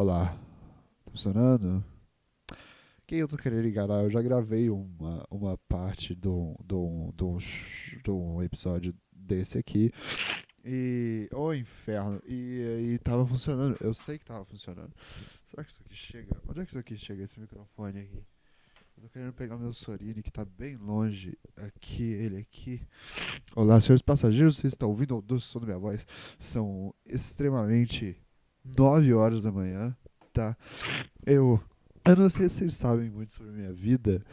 Olá. Tá funcionando? Quem eu tô querendo enganar? Eu já gravei uma, uma parte de um, de, um, de, um, episódio desse aqui. E. Ô oh, inferno! E, e tava funcionando. Eu sei que tava funcionando. Será que isso aqui chega? Onde é que isso aqui chega? Esse microfone aqui. Eu tô querendo pegar meu Sorini que tá bem longe. Aqui, ele aqui. Olá, senhores passageiros, vocês estão ouvindo o doce som da minha voz? São extremamente 9 horas da manhã, tá? Eu, eu não sei se vocês sabem muito sobre a minha vida,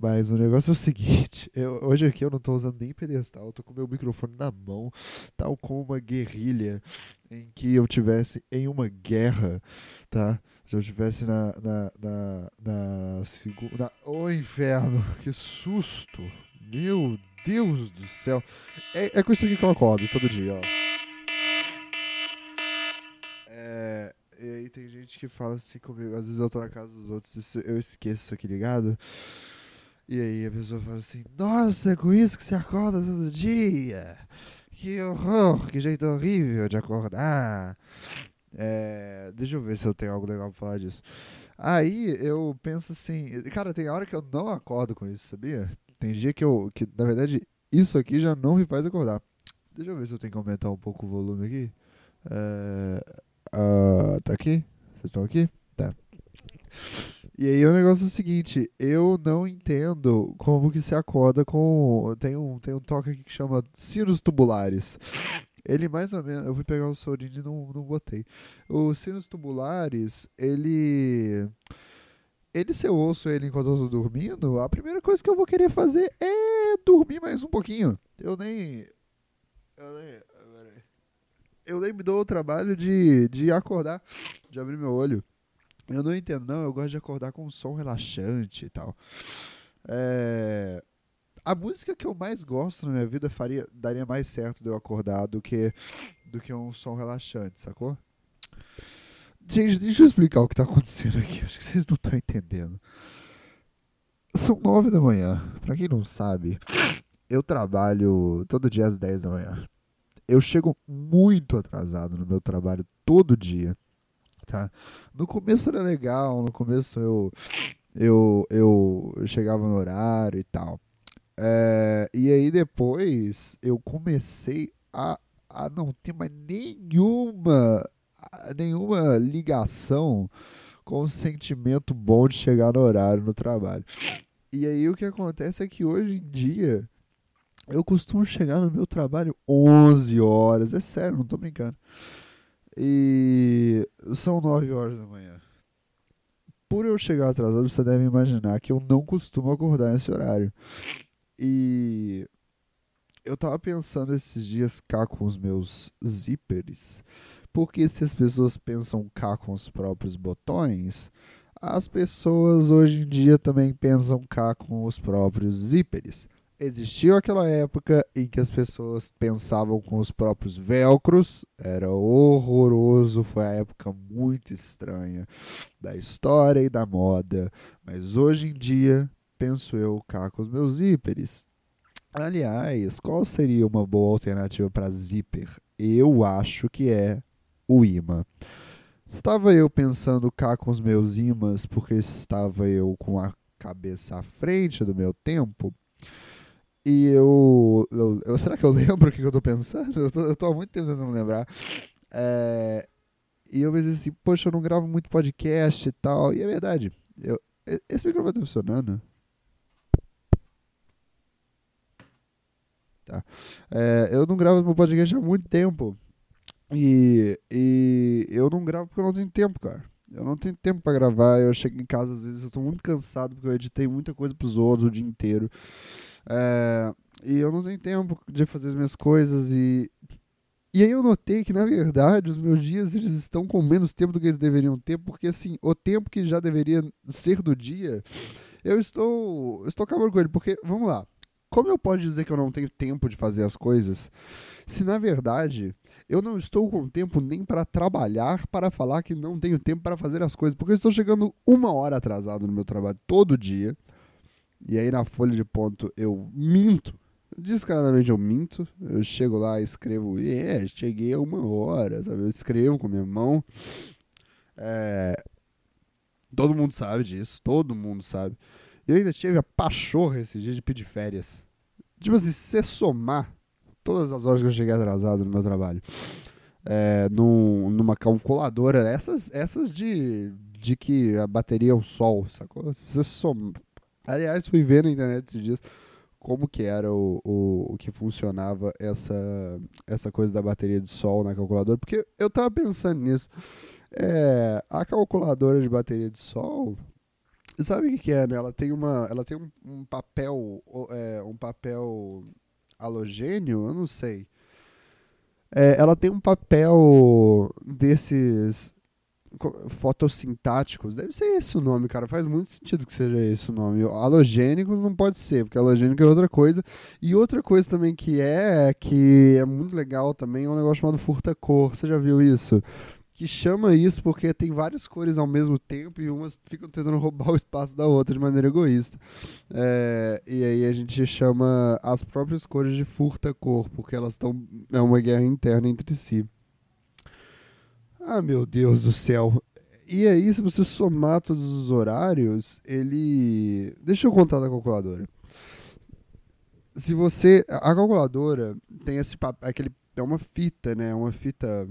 mas o negócio é o seguinte, eu, hoje aqui eu não tô usando nem pedestal, eu tô com meu microfone na mão, tal como uma guerrilha em que eu tivesse em uma guerra, tá? Se eu tivesse na na na, na segunda, oh inferno, que susto. Meu Deus do céu. É, é com isso aqui que eu acordo todo dia, ó. É, e aí tem gente que fala assim comigo, às vezes eu tô na casa dos outros eu esqueço isso aqui ligado. E aí a pessoa fala assim, nossa, é com isso que você acorda todo dia. Que horror, que jeito horrível de acordar. É, deixa eu ver se eu tenho algo legal pra falar disso. Aí eu penso assim, cara, tem hora que eu não acordo com isso, sabia? Tem dia que eu, que na verdade isso aqui já não me faz acordar. Deixa eu ver se eu tenho que aumentar um pouco o volume aqui. É, uh, tá aqui? Vocês estão aqui? Tá. E aí o negócio é o seguinte, eu não entendo como que se acorda com. Tem um, tem um toque aqui que chama sinos tubulares. Ele mais ou menos. Eu fui pegar o Sorin e não, não botei. Os sinos tubulares, ele. Ele, se eu ouço ele enquanto eu tô dormindo, a primeira coisa que eu vou querer fazer é dormir mais um pouquinho. Eu nem. Eu nem. Eu nem me dou o trabalho de, de acordar, de abrir meu olho. Eu não entendo, não. Eu gosto de acordar com um som relaxante e tal. É, a música que eu mais gosto na minha vida faria, daria mais certo de eu acordar do que, do que um som relaxante, sacou? Gente, deixa eu explicar o que tá acontecendo aqui. Acho que vocês não estão entendendo. São nove da manhã. Pra quem não sabe, eu trabalho todo dia às dez da manhã. Eu chego muito atrasado no meu trabalho todo dia. Tá? No começo era legal, no começo eu, eu, eu, chegava no horário e tal. É, e aí depois eu comecei a, a não ter mais nenhuma, nenhuma ligação com o sentimento bom de chegar no horário no trabalho. E aí o que acontece é que hoje em dia eu costumo chegar no meu trabalho 11 horas, é sério, não tô brincando. E são 9 horas da manhã. Por eu chegar atrasado, você deve imaginar que eu não costumo acordar nesse horário. E eu tava pensando esses dias cá com os meus zippers, porque se as pessoas pensam cá com os próprios botões, as pessoas hoje em dia também pensam cá com os próprios zippers. Existiu aquela época em que as pessoas pensavam com os próprios velcros, era horroroso, foi a época muito estranha da história e da moda, mas hoje em dia penso eu cá com os meus zíperes. Aliás, qual seria uma boa alternativa para zíper? Eu acho que é o imã. Estava eu pensando cá com os meus imãs porque estava eu com a cabeça à frente do meu tempo. E eu, eu, eu será que eu lembro o que eu estou pensando? Eu tô, eu tô há muito tempo tentando lembrar. É, e eu pensei assim, poxa, eu não gravo muito podcast e tal. E é verdade. Eu, esse microfone está funcionando? Tá. É, eu não gravo meu podcast há muito tempo. E, e eu não gravo porque eu não tenho tempo, cara. Eu não tenho tempo para gravar. Eu chego em casa, às vezes, eu tô muito cansado porque eu editei muita coisa pros outros o dia inteiro. É, e eu não tenho tempo de fazer as minhas coisas. E, e aí eu notei que, na verdade, os meus dias eles estão com menos tempo do que eles deveriam ter, porque assim, o tempo que já deveria ser do dia, eu estou, eu estou acabando com ele. Porque, vamos lá, como eu posso dizer que eu não tenho tempo de fazer as coisas, se na verdade eu não estou com tempo nem para trabalhar para falar que não tenho tempo para fazer as coisas, porque eu estou chegando uma hora atrasado no meu trabalho todo dia, e aí na folha de ponto eu minto, descaradamente eu minto, eu chego lá e escrevo, é, yeah, cheguei a uma hora, sabe? Eu escrevo com minha mão. É, todo mundo sabe disso, todo mundo sabe. Eu ainda tive a pachorra esse dia de pedir férias. Tipo assim, se somar todas as horas que eu cheguei atrasado no meu trabalho, é, num, numa calculadora, essas, essas de, de que a bateria é o sol, sacou? Se você soma. Aliás, fui ver na internet esses dias como que era o, o, o que funcionava essa, essa coisa da bateria de sol na calculadora, porque eu tava pensando nisso. É, a calculadora de bateria de sol, sabe o que, que é, né? Ela tem, uma, ela tem um, um papel, é, um papel halogênio, eu não sei. É, ela tem um papel desses fotossintáticos, deve ser esse o nome, cara. Faz muito sentido que seja esse o nome. Halogênicos não pode ser, porque halogênico é outra coisa. E outra coisa também que é, que é muito legal também, é um negócio chamado furta-cor. Você já viu isso? Que chama isso porque tem várias cores ao mesmo tempo e umas ficam tentando roubar o espaço da outra de maneira egoísta. É, e aí a gente chama as próprias cores de furta-cor, porque elas estão. É uma guerra interna entre si. Ah, meu Deus do céu. E aí, se você somar todos os horários, ele. Deixa eu contar da calculadora. Se você. A calculadora tem esse aquele É uma fita, né? Uma fita.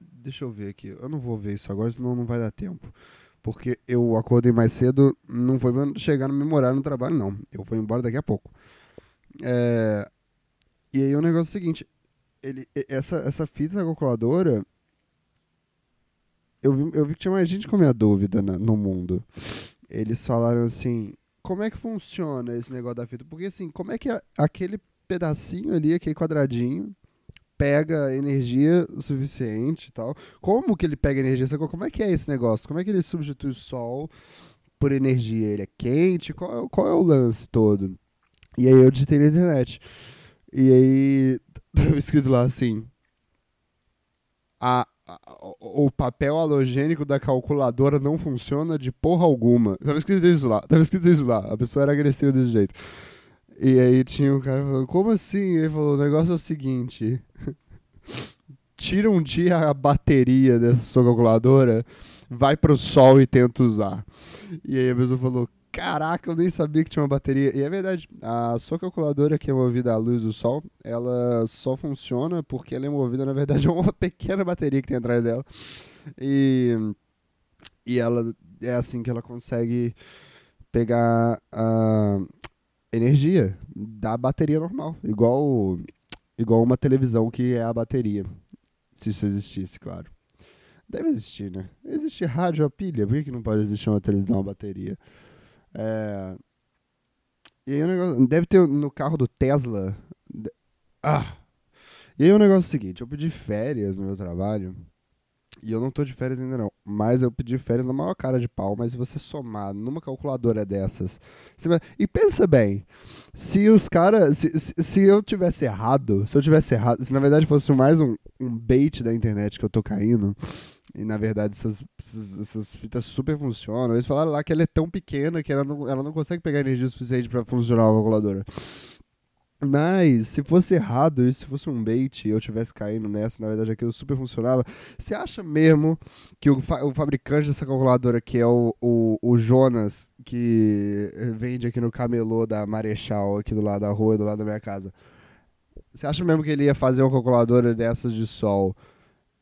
Deixa eu ver aqui. Eu não vou ver isso agora, senão não vai dar tempo. Porque eu acordei mais cedo, não foi chegar no memorário no trabalho, não. Eu vou embora daqui a pouco. É... E aí o negócio é o seguinte: ele, essa, essa fita da calculadora, eu vi, eu vi que tinha mais gente com a minha dúvida na, no mundo. Eles falaram assim: como é que funciona esse negócio da fita? Porque assim, como é que a, aquele pedacinho ali, aquele quadradinho, pega energia suficiente e tal? Como que ele pega energia? Como é que é esse negócio? Como é que ele substitui o sol por energia? Ele é quente? Qual, é qual é o lance todo? E aí eu digitei na internet. E aí tava escrito lá assim: o papel halogênico da calculadora não funciona de porra alguma. Tava escrito isso lá, tava escrito isso lá. A pessoa era agressiva desse jeito. E aí tinha um cara falando, como assim? Ele falou, o negócio é o seguinte. Tira um dia a bateria dessa sua calculadora, vai pro sol e tenta usar. E aí a pessoa falou, Caraca, eu nem sabia que tinha uma bateria. E é verdade, a sua calculadora que é movida à luz do sol, ela só funciona porque ela é movida, na verdade, a uma pequena bateria que tem atrás dela. E, e ela é assim que ela consegue pegar a energia da bateria normal, igual igual uma televisão que é a bateria, se isso existisse, claro. Deve existir, né? Existe rádio a pilha, por que, que não pode existir uma televisão a bateria? É... E aí o negócio. Deve ter no carro do Tesla. Ah! E aí o negócio é o seguinte: eu pedi férias no meu trabalho. E eu não tô de férias ainda não. Mas eu pedi férias na maior cara de pau. Mas se você somar numa calculadora dessas. E pensa bem: se os caras. Se, se, se, eu tivesse errado. Se eu tivesse errado. Se na verdade fosse mais um, um bait da internet que eu tô caindo. E na verdade essas, essas, fitas super funcionam. Eles falaram lá que ela é tão pequena que ela não, ela não consegue pegar energia suficiente para funcionar a calculadora. Mas, se fosse errado e se fosse um bait e eu tivesse caindo nessa, na verdade aquilo super funcionava, você acha mesmo que o, fa o fabricante dessa calculadora, que é o, o, o, Jonas, que vende aqui no camelô da Marechal, aqui do lado da rua, do lado da minha casa, você acha mesmo que ele ia fazer uma calculadora dessas de sol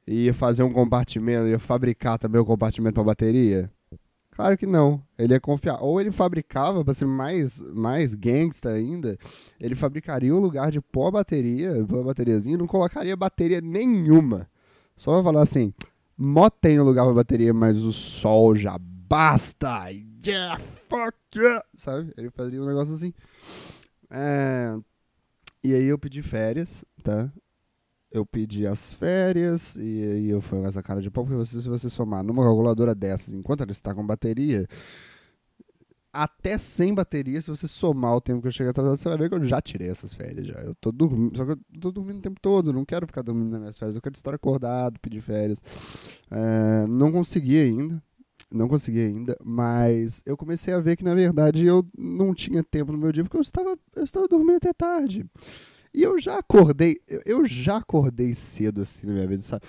ia fazer um compartimento, ia fabricar também o compartimento para bateria? Claro que não. Ele ia confiar. Ou ele fabricava, para ser mais, mais gangsta ainda, ele fabricaria um lugar de a bateria, a bateriazinha, não colocaria bateria nenhuma. Só vai falar assim: mó tem um lugar para bateria, mas o sol já basta. Yeah, fuck yeah. Sabe? Ele fazia um negócio assim. É... E aí eu pedi férias, tá? Eu pedi as férias e aí eu fui com essa cara de pau, porque você, se você somar numa calculadora dessas, enquanto ela está com bateria, até sem bateria, se você somar o tempo que eu cheguei atrasado, você vai ver que eu já tirei essas férias já. Eu tô dormindo, só que eu tô dormindo o tempo todo, não quero ficar dormindo nas minhas férias, eu quero estar acordado, pedir férias. É, não consegui ainda, não consegui ainda, mas eu comecei a ver que na verdade eu não tinha tempo no meu dia porque eu estava, eu estava dormindo até tarde. E eu já acordei, eu já acordei cedo assim na minha vida, sabe?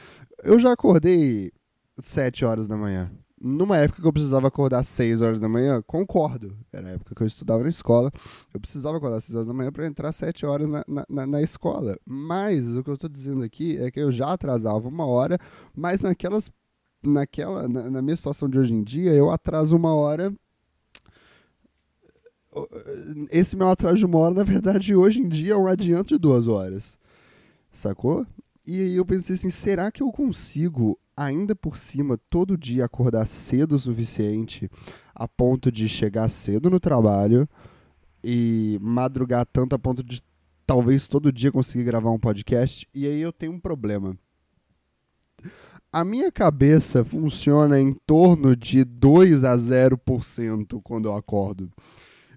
Eu já acordei 7 horas da manhã. Numa época que eu precisava acordar às 6 horas da manhã, concordo. Era a época que eu estudava na escola. Eu precisava acordar às 6 horas da manhã para entrar às 7 horas na, na, na, escola. Mas o que eu estou dizendo aqui é que eu já atrasava uma hora, mas naquelas. Naquela, na, na minha situação de hoje em dia, eu atraso uma hora esse meu atraso de uma hora, na verdade, hoje em dia é um adianto de duas horas. Sacou? E aí eu pensei assim, será que eu consigo, ainda por cima, todo dia acordar cedo o suficiente a ponto de chegar cedo no trabalho e madrugar tanto a ponto de talvez todo dia conseguir gravar um podcast? E aí eu tenho um problema. A minha cabeça funciona em torno de 2 a 0% quando eu acordo.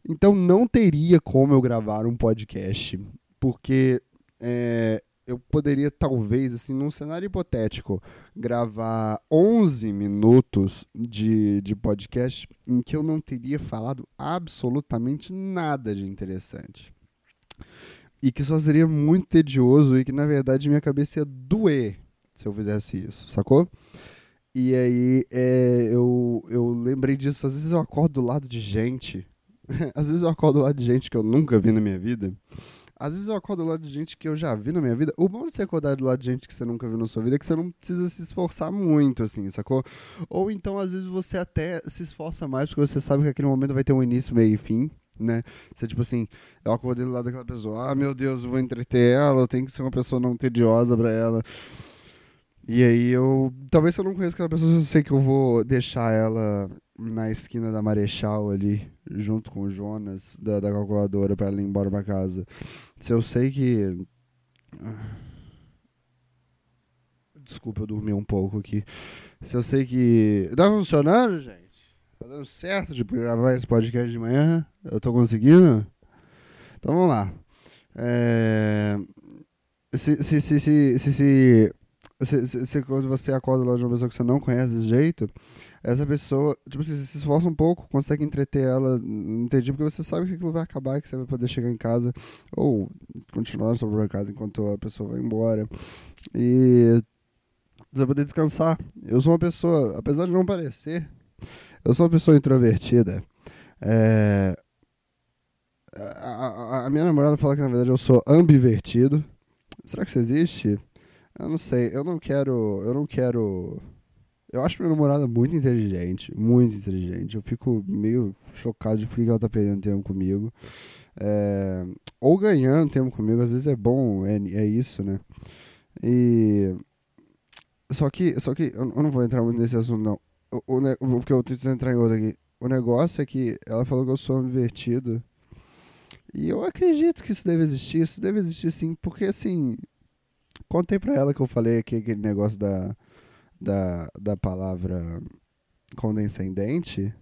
Então não teria como eu gravar um podcast, porque é, eu poderia, talvez, assim, num cenário hipotético, gravar 11 minutos de, de podcast em que eu não teria falado absolutamente nada de interessante. E que só seria muito tedioso e que, na verdade, minha cabeça ia doer se eu fizesse isso, sacou? E aí é, eu, eu lembrei disso. Às vezes eu acordo do lado de gente. Às vezes eu acordo do lado de gente que eu nunca vi na minha vida. Às vezes eu acordo do lado de gente que eu já vi na minha vida. O bom de você acordar do lado de gente que você nunca viu na sua vida é que você não precisa se esforçar muito, assim, sacou? Ou então, às vezes, você até se esforça mais porque você sabe que aquele momento vai ter um início, meio e fim, né? Você, tipo assim, eu acordei do lado daquela pessoa, ah, meu Deus, eu vou entreter ela, eu tenho que ser uma pessoa não tediosa pra ela. E aí eu. Talvez eu não conheça aquela pessoa, eu sei que eu vou deixar ela na esquina da Marechal ali, junto com o Jonas da, da calculadora para ela ir embora pra casa. Se eu sei que. Desculpa, eu dormi um pouco aqui. Se eu sei que. Tá funcionando, gente? Tá dando certo de gravar esse podcast de manhã? Eu tô conseguindo? Então vamos lá. É... Se, se, se, se, se, se se, se, se, você acorda lá de uma pessoa que você não conhece desse jeito, essa pessoa, tipo assim, você se esforça um pouco, consegue entreter ela, entendi, porque você sabe que aquilo vai acabar, que você vai poder chegar em casa ou continuar na sua casa enquanto a pessoa vai embora. E você vai poder descansar. Eu sou uma pessoa, apesar de não parecer, eu sou uma pessoa introvertida. É, a, a, a minha namorada fala que na verdade eu sou ambivertido. Será que isso existe? Eu não sei, eu não quero. Eu não quero. Eu acho minha namorada muito inteligente, muito inteligente. Eu fico meio chocado de por que ela tá perdendo tempo comigo. É, ou ganhando tempo comigo, às vezes é bom, é, é isso, né? E. Só que, só que eu não vou entrar muito nesse assunto, não. O, o, porque eu preciso entrar em outro aqui. O negócio é que ela falou que eu sou invertido. E eu acredito que isso deve existir. Isso deve existir sim, porque assim, Contei pra ela que eu falei aqui aquele negócio da, da, da palavra condescendente.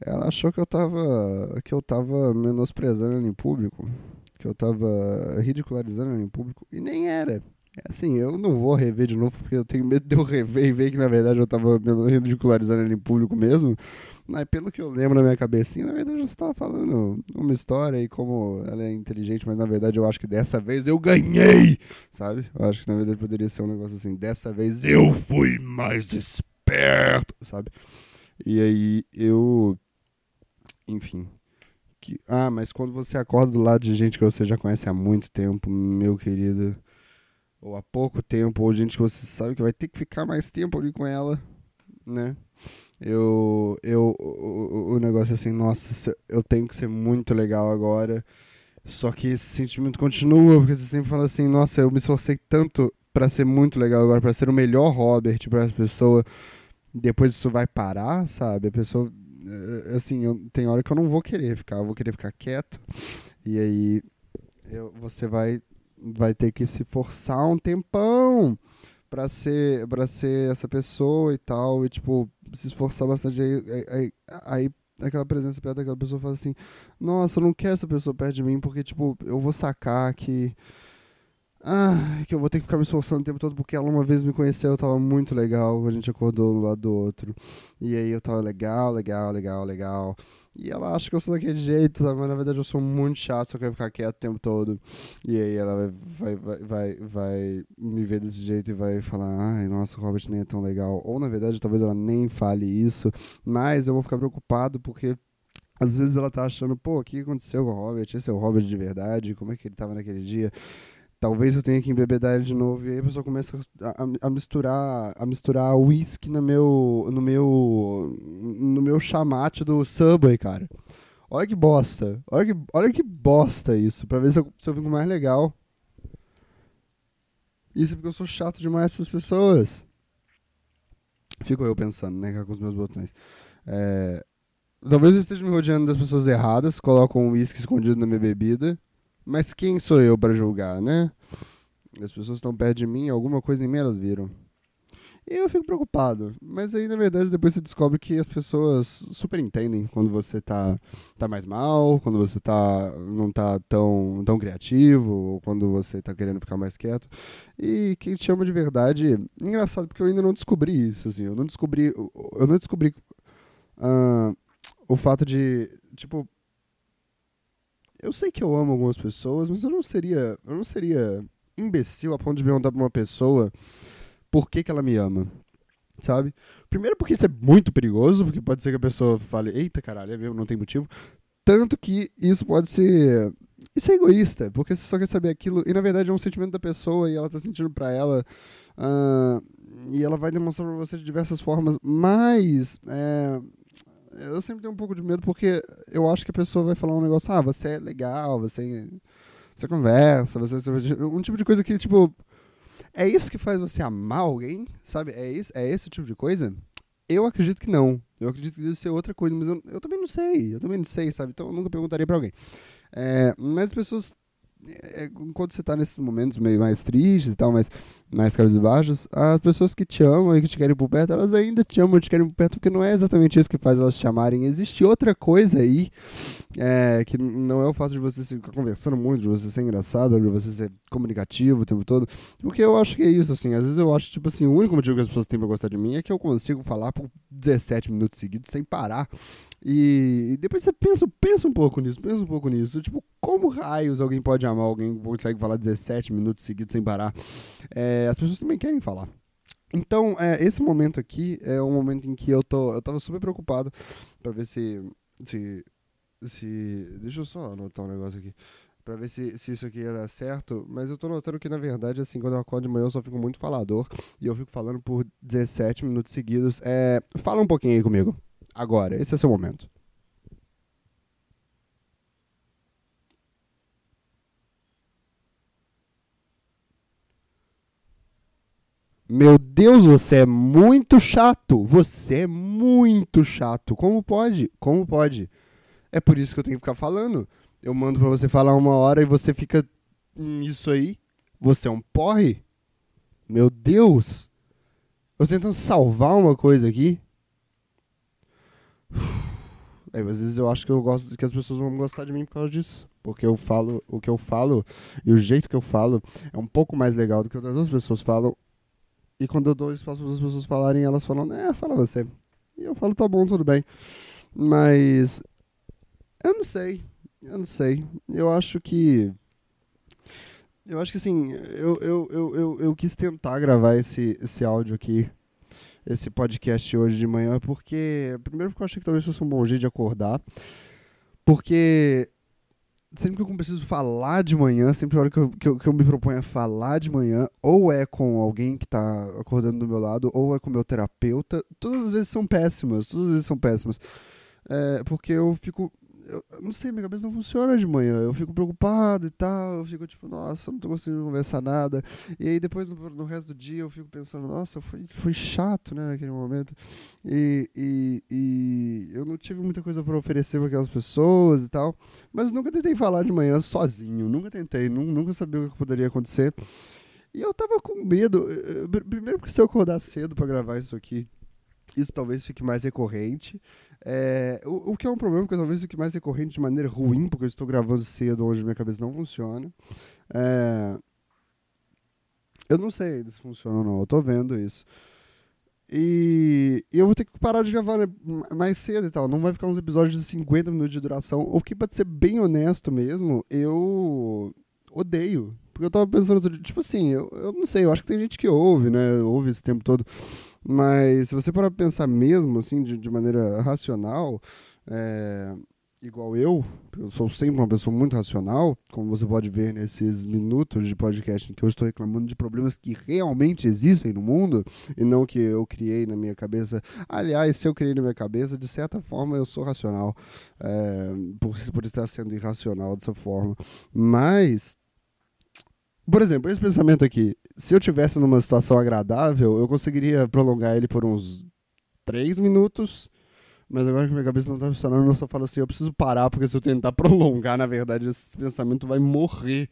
Ela achou que eu tava que eu tava menosprezando ela em público, que eu tava ridicularizando ela em público e nem era. Assim, eu não vou rever de novo porque eu tenho medo de eu rever e ver que na verdade eu tava ridicularizando ela em público mesmo. Mas pelo que eu lembro na minha cabecinha, na verdade eu estava falando uma história e como ela é inteligente, mas na verdade eu acho que dessa vez eu ganhei, sabe? Eu acho que na verdade poderia ser um negócio assim, dessa vez eu fui mais esperto, sabe? E aí eu. Enfim. Que, ah, mas quando você acorda do lado de gente que você já conhece há muito tempo, meu querido, ou há pouco tempo, ou gente que você sabe que vai ter que ficar mais tempo ali com ela, né? Eu, eu, o, o negócio é assim, nossa, eu tenho que ser muito legal agora. Só que esse sentimento continua, porque você sempre fala assim, nossa, eu me esforcei tanto para ser muito legal agora, para ser o melhor Robert para as pessoas. Depois isso vai parar, sabe? A pessoa, eh, assim, eu, tem hora que eu não vou querer ficar, eu vou querer ficar quieto. E aí eu, você vai, vai ter que se forçar um tempão para ser, pra ser essa pessoa e tal. E, tipo, se esforçar bastante, aí, aí, aí aquela presença perto daquela pessoa fala assim, nossa, eu não quero essa pessoa perto de mim, porque, tipo, eu vou sacar que Ah, que eu vou ter que ficar me esforçando o tempo todo porque ela uma vez me conheceu, eu tava muito legal, a gente acordou um lado do outro. E aí eu tava legal, legal, legal, legal. E ela acha que eu sou daquele jeito, mas na verdade eu sou muito chato, só quero ficar quieto o tempo todo. E aí ela vai, vai, vai, vai, me ver desse jeito e vai falar, ai, nossa, o Robert nem é tão legal. Ou na verdade talvez ela nem fale isso, mas eu vou ficar preocupado porque às vezes ela tá achando, pô, o que aconteceu com o Robert? Esse é o Robert de verdade? Como é que ele tava naquele dia? Talvez eu tenha que embebedar ele de novo. E aí a pessoa começa a, a, misturar a misturar whisky no meu no meu no meu chamate do Subway, cara. Olha que bosta. Olha que, olha que bosta isso, pra ver se eu, se eu fico mais legal. Isso é porque eu sou chato demais para as pessoas. Fico eu pensando, né, com os meus botões. É, talvez eu esteja me rodeando das pessoas erradas, colocam um uísque escondido na minha bebida mas quem sou eu para julgar, né? As pessoas estão perto de mim, alguma coisa em mim elas viram. E eu fico preocupado. Mas aí, na verdade, depois você descobre que as pessoas super entendem quando você tá, tá mais mal, quando você tá, não tá tão, tão criativo, ou quando você tá querendo ficar mais quieto. E quem te ama de verdade. Engraçado, porque eu ainda não descobri isso, assim. Eu não descobri. Eu não descobri uh, o fato de. Tipo, eu sei que eu amo algumas pessoas, mas eu não seria, eu não seria imbecil a ponto de perguntar pra uma pessoa por que, que ela me ama. Sabe? Primeiro porque isso é muito perigoso, porque pode ser que a pessoa fale, eita caralho, é mesmo, não tem motivo. Tanto que isso pode ser. Isso é egoísta, porque você só quer saber aquilo, e na verdade é um sentimento da pessoa e ela tá sentindo pra ela. Uh, e ela vai demonstrar pra você de diversas formas, mas. É, eu sempre tenho um pouco de medo porque eu acho que a pessoa vai falar um negócio, ah, você é legal, você, você conversa, você, um tipo de coisa que, tipo, é isso que faz você amar alguém, sabe? É, isso, é esse tipo de coisa? Eu acredito que não. Eu acredito que deve ser outra coisa, mas eu, eu também não sei. Eu também não sei, sabe? Então eu nunca perguntaria pra alguém. É, mas as pessoas é, enquanto você tá nesses momentos meio mais tristes e tal, mais, mais baixos as pessoas que te amam e que te querem por perto, elas ainda te amam e te querem por perto, porque não é exatamente isso que faz elas te chamarem. Existe outra coisa aí, é, que não é o fato de você ficar conversando muito, de você ser engraçado, de você ser comunicativo o tempo todo, porque eu acho que é isso, assim, às vezes eu acho, tipo assim, o único motivo que as pessoas têm pra gostar de mim é que eu consigo falar por 17 minutos seguidos sem parar. E, depois você pensa, pensa um pouco nisso, pensa um pouco nisso. Tipo, como raios alguém pode amar alguém que consegue falar 17 minutos seguidos sem parar? É, as pessoas também querem falar. Então, é, esse momento aqui é um momento em que eu tô. Eu tava super preocupado para ver se, se. se. Deixa eu só anotar um negócio aqui. Pra ver se, se isso aqui ia dar certo. Mas eu tô notando que, na verdade, assim, quando eu acordo de manhã, eu só fico muito falador. E eu fico falando por 17 minutos seguidos. É, fala um pouquinho aí comigo agora. Esse é seu momento. Meu Deus, você é muito chato. Você é muito chato. Como pode? Como pode? É por isso que eu tenho que ficar falando. Eu mando pra você falar uma hora e você fica isso aí. Você é um porre? Meu Deus. Eu tentando salvar uma coisa aqui. É, às vezes eu acho que eu gosto que as pessoas vão gostar de mim por causa disso. Porque eu falo, o que eu falo e o jeito que eu falo é um pouco mais legal do que outras pessoas falam. E quando eu dou espaço para as pessoas falarem, elas falam, é, fala você. E eu falo, tá bom, tudo bem. Mas eu não sei. Eu não sei. Eu acho que. Eu acho que assim, eu, eu, eu, eu, eu quis tentar gravar esse, esse áudio aqui esse podcast hoje de manhã, porque. Primeiro, porque eu achei que talvez fosse um bom jeito de acordar. Porque. Sempre que eu preciso falar de manhã, sempre a hora que eu, que eu, que eu me proponho a falar de manhã, ou é com alguém que está acordando do meu lado, ou é com o meu terapeuta, todas as vezes são péssimas, todas as vezes são péssimas. É, porque eu fico eu, não sei, minha cabeça não funciona de manhã. Eu fico preocupado e tal. Eu fico tipo, nossa, não tô conseguindo conversar nada. E aí depois no, no resto do dia eu fico pensando, nossa, foi, foi chato, né, naquele momento. E, e, e eu não tive muita coisa para oferecer para aquelas pessoas e tal. Mas nunca tentei falar de manhã sozinho. Nunca tentei, nunca sabia o que poderia acontecer. E eu tava com medo. Eh, eh, primeiro porque se eu acordar cedo para gravar isso aqui, isso talvez fique mais recorrente. É, o, o, que é um problema, porque talvez fique mais recorrente de maneira ruim, porque eu estou gravando cedo onde minha cabeça não funciona. É, Eu não sei se funciona ou não, eu tô vendo isso. E, e eu vou ter que parar de gravar né, mais cedo e tal. Não vai ficar uns episódios de 50 minutos de duração. O que, pra ser bem honesto mesmo, eu odeio. Porque eu tava pensando, tipo assim, eu, eu não sei, eu acho que tem gente que ouve, né? Ouve esse tempo todo. Mas se você parar pra pensar mesmo, assim, de, de maneira racional, é, igual eu, eu sou sempre uma pessoa muito racional, como você pode ver nesses minutos de podcast em que eu estou reclamando de problemas que realmente existem no mundo e não que eu criei na minha cabeça. Aliás, se eu criei na minha cabeça, de certa forma eu sou racional, é, por, por estar sendo irracional dessa forma. Mas, por exemplo, esse pensamento aqui, se eu tivesse numa situação agradável, eu conseguiria prolongar ele por uns três minutos mas agora que minha cabeça não tá funcionando, eu só falo assim, eu preciso parar, porque se eu tentar prolongar, na verdade, esse pensamento vai morrer.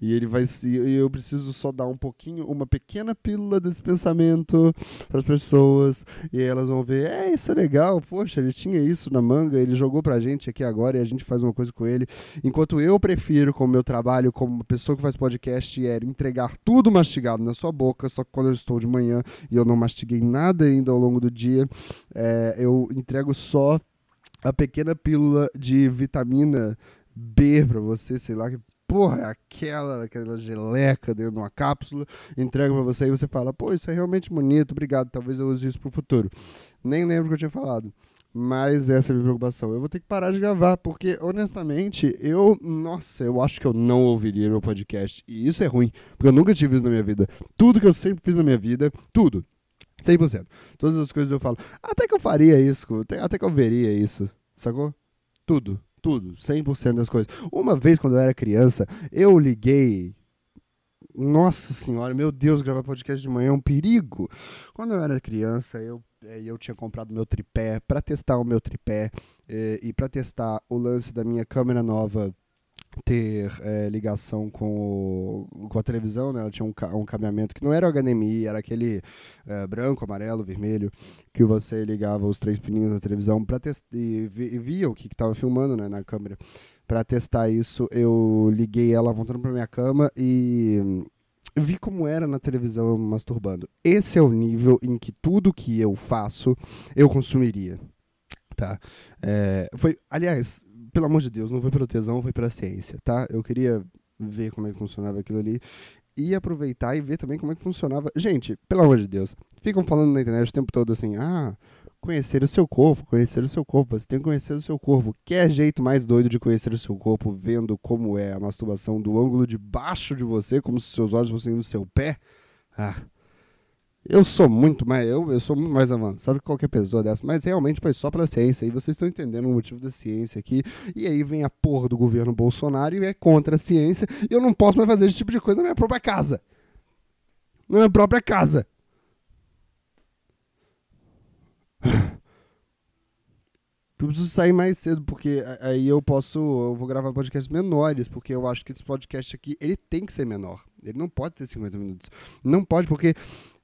E ele vai se. E eu preciso só dar um pouquinho, uma pequena pílula desse pensamento para as pessoas. E elas vão ver, é, isso é legal, poxa, ele tinha isso na manga, ele jogou pra gente aqui agora e a gente faz uma coisa com ele. Enquanto eu prefiro, com o meu trabalho, como pessoa que faz podcast, é entregar tudo mastigado na sua boca, só que quando eu estou de manhã e eu não mastiguei nada ainda ao longo do dia, é, eu entrego só a pequena pílula de vitamina B para você, sei lá, que porra, é aquela, aquela geleca dentro de uma cápsula, entrega para você e você fala, pô, isso é realmente bonito, obrigado, talvez eu use isso pro futuro. Nem lembro o que eu tinha falado. Mas essa é a minha preocupação. Eu vou ter que parar de gravar, porque, honestamente, eu. Nossa, eu acho que eu não ouviria meu podcast. E isso é ruim, porque eu nunca tive isso na minha vida. Tudo que eu sempre fiz na minha vida, tudo, 100%. Todas as coisas eu falo, até que eu faria isso, até que eu veria isso, sacou? Tudo, tudo, 100% das coisas. Uma vez, quando eu era criança, eu liguei. Nossa senhora, meu Deus, gravar podcast de manhã é um perigo. Quando eu era criança, eu eh, eu tinha comprado meu tripé para testar o meu tripé e, eh, e para testar o lance da minha câmera nova ter é, ligação com, o, com a televisão, né? Ela tinha um, um cabeamento que não era o HDMI, era aquele é, branco, amarelo, vermelho, que você ligava os três pininhos da televisão para e, e, via o que estava filmando né, na câmera. Para testar isso, eu liguei ela apontando para minha cama e vi como era na televisão masturbando. Esse é o nível em que tudo que eu faço eu consumiria. Tá? É, foi, aliás, pelo amor de Deus, não foi pelo tesão, foi pela ciência, tá? Eu queria ver como é que funcionava aquilo ali e aproveitar e ver também como é que funcionava. Gente, pelo amor de Deus, ficam falando na internet o tempo todo assim: ah, conhecer o seu corpo, conhecer o seu corpo, você tem que conhecer o seu corpo. Que jeito mais doido de conhecer o seu corpo vendo como é a masturbação do ângulo de baixo de você, como se seus olhos fossem no seu pé? Ah. Eu sou muito mais, eu, eu sou muito mais avançado que qualquer pessoa dessa, mas realmente foi só pela ciência. E vocês estão entendendo o motivo da ciência aqui. E aí vem a porra do governo Bolsonaro e é contra a ciência. E eu não posso mais fazer esse tipo de coisa na minha própria casa. Na minha própria casa. Eu preciso sair mais cedo, porque aí eu posso. Eu vou gravar podcasts menores, porque eu acho que esse podcast aqui ele tem que ser menor. Ele não pode ter 50 minutos. Não pode, porque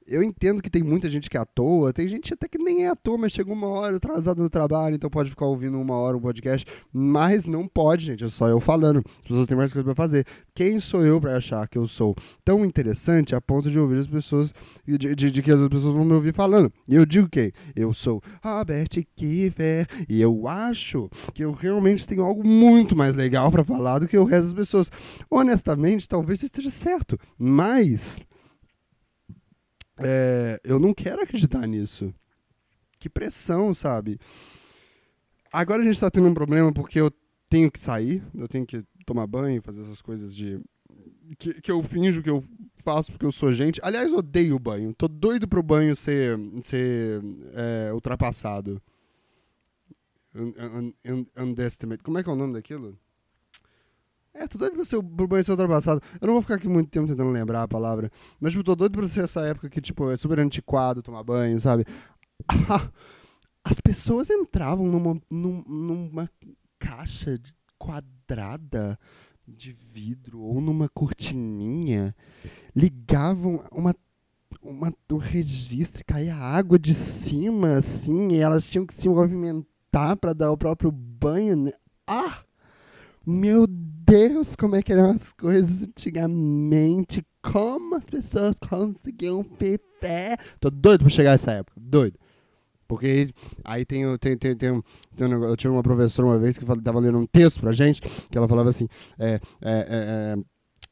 eu entendo que tem muita gente que é à toa, tem gente até que nem é à toa, mas chegou uma hora atrasado no trabalho, então pode ficar ouvindo uma hora um podcast, mas não pode, gente, é só eu falando. As pessoas têm mais coisa para fazer. Quem sou eu para achar que eu sou tão interessante a ponto de ouvir as pessoas, de, de, de que as pessoas vão me ouvir falando? E eu digo quem? Eu sou Robert Kiefer, e eu acho que eu realmente tenho algo muito mais legal para falar do que o resto das pessoas. Honestamente, talvez isso esteja certo, mas é, eu não quero acreditar nisso. Que pressão, sabe? Agora a gente tá tendo um problema porque eu tenho que sair, eu tenho que tomar banho, fazer essas coisas de. Que, que eu finjo que eu faço porque eu sou gente. Aliás, odeio banho. Tô doido pro banho ser, ser é, ultrapassado. Un, un, underestimate. Como é que é o nome daquilo? É, tô doido pra ser o banho ser ultrapassado. Eu não vou ficar aqui muito tempo tentando lembrar a palavra. Mas, tipo, tô doido pra ser essa época que, tipo, é super antiquado tomar banho, sabe? As pessoas entravam numa, numa caixa quadrada de vidro ou numa cortininha, ligavam uma, uma, um registro, caía água de cima, assim, e elas tinham que se movimentar para dar o próprio banho. Né? Ah! Meu Deus, como é que eram as coisas antigamente. como as pessoas conseguiam viver. Tô doido pra chegar essa época, doido. Porque aí tem, tem, tem, tem, tem um eu tive uma professora uma vez que estava lendo um texto pra gente, que ela falava assim, é, é, é, é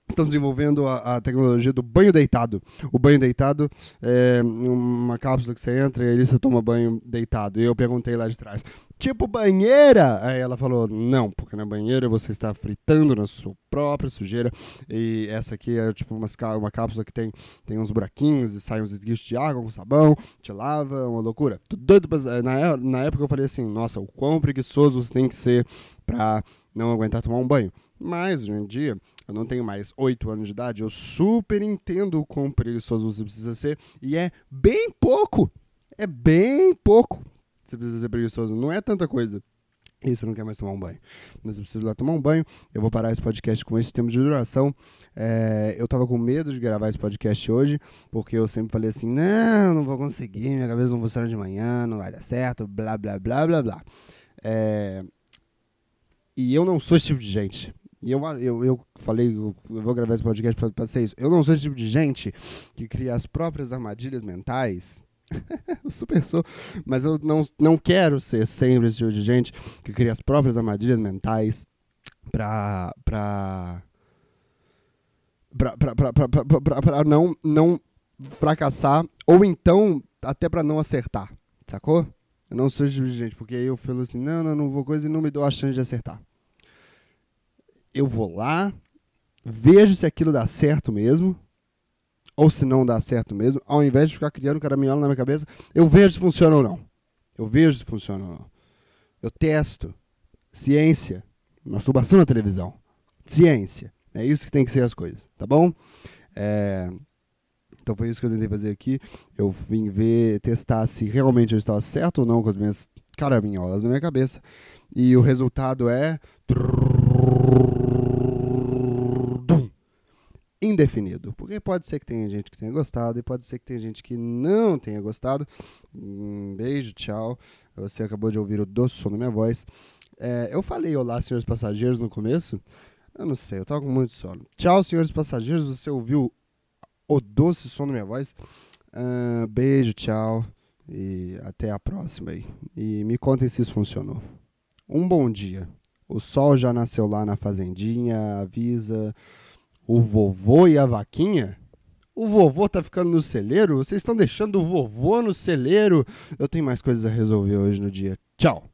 estão desenvolvendo a, a, tecnologia do banho deitado. O banho deitado é uma cápsula que você entra e aí você toma banho deitado. E eu perguntei lá de trás, tipo banheira? Aí ela falou, não, porque na banheira você está fritando na sua própria sujeira. E essa aqui é tipo uma, uma cápsula que tem, tem uns buraquinhos e sai uns esguichos de água com sabão, te lava, uma loucura. Tô doido pra, na, na época eu falei assim, nossa, o quão preguiçoso você tem que ser pra não aguentar tomar um banho. Mas hoje em dia, eu não tenho mais 8 anos de idade, eu super entendo o quão preguiçoso você precisa ser. E é bem pouco. É bem pouco. Você precisa ser preguiçoso. Não é tanta coisa. E você não quer mais tomar um banho. Mas eu preciso ir lá tomar um banho. Eu vou parar esse podcast com esse tempo de duração. É, eu tava com medo de gravar esse podcast hoje, porque eu sempre falei assim: não, não vou conseguir, minha cabeça não funciona de manhã, não vai dar certo, blá, blá, blá, blá, blá. É, e eu não sou esse tipo de gente. E eu, eu, eu falei, eu vou gravar esse podcast pra, pra ser isso. Eu não sou esse tipo de gente que cria as próprias armadilhas mentais. eu super sou. Mas eu não, não quero ser sempre esse tipo de gente que cria as próprias armadilhas mentais pra. pra. pra não, não fracassar. Ou então, até pra não acertar. Sacou? Eu não sou esse tipo de gente, porque aí eu falo assim, não, não, não vou coisa e não me dou a chance de acertar eu vou lá, vejo se aquilo dá certo mesmo, ou se não dá certo mesmo, ao invés de ficar criando caraminhola na minha cabeça, eu vejo se funciona ou não. Eu vejo se funciona ou não. Eu testo. Ciência. Masturbação na televisão. Ciência. É isso que tem que ser as coisas, tá bom? É... Então foi isso que eu tentei fazer aqui. Eu vim ver, testar se realmente eu estava certo ou não com as minhas caraminholas na minha cabeça. E o resultado é indefinido. Porque pode ser que tenha gente que tenha gostado e pode ser que tenha gente que não tenha gostado. Um beijo, tchau. Você acabou de ouvir o doce som da minha voz. É, eu falei olá, senhores passageiros, no começo. Eu não sei, eu tava com muito sono. Tchau, senhores passageiros. Você ouviu o doce som da minha voz? Uh, beijo, tchau. E até a próxima aí. E me contem se isso funcionou. Um bom dia. O sol já nasceu lá na fazendinha, avisa o vovô e a vaquinha? O vovô tá ficando no celeiro? Vocês estão deixando o vovô no celeiro? Eu tenho mais coisas a resolver hoje no dia. Tchau!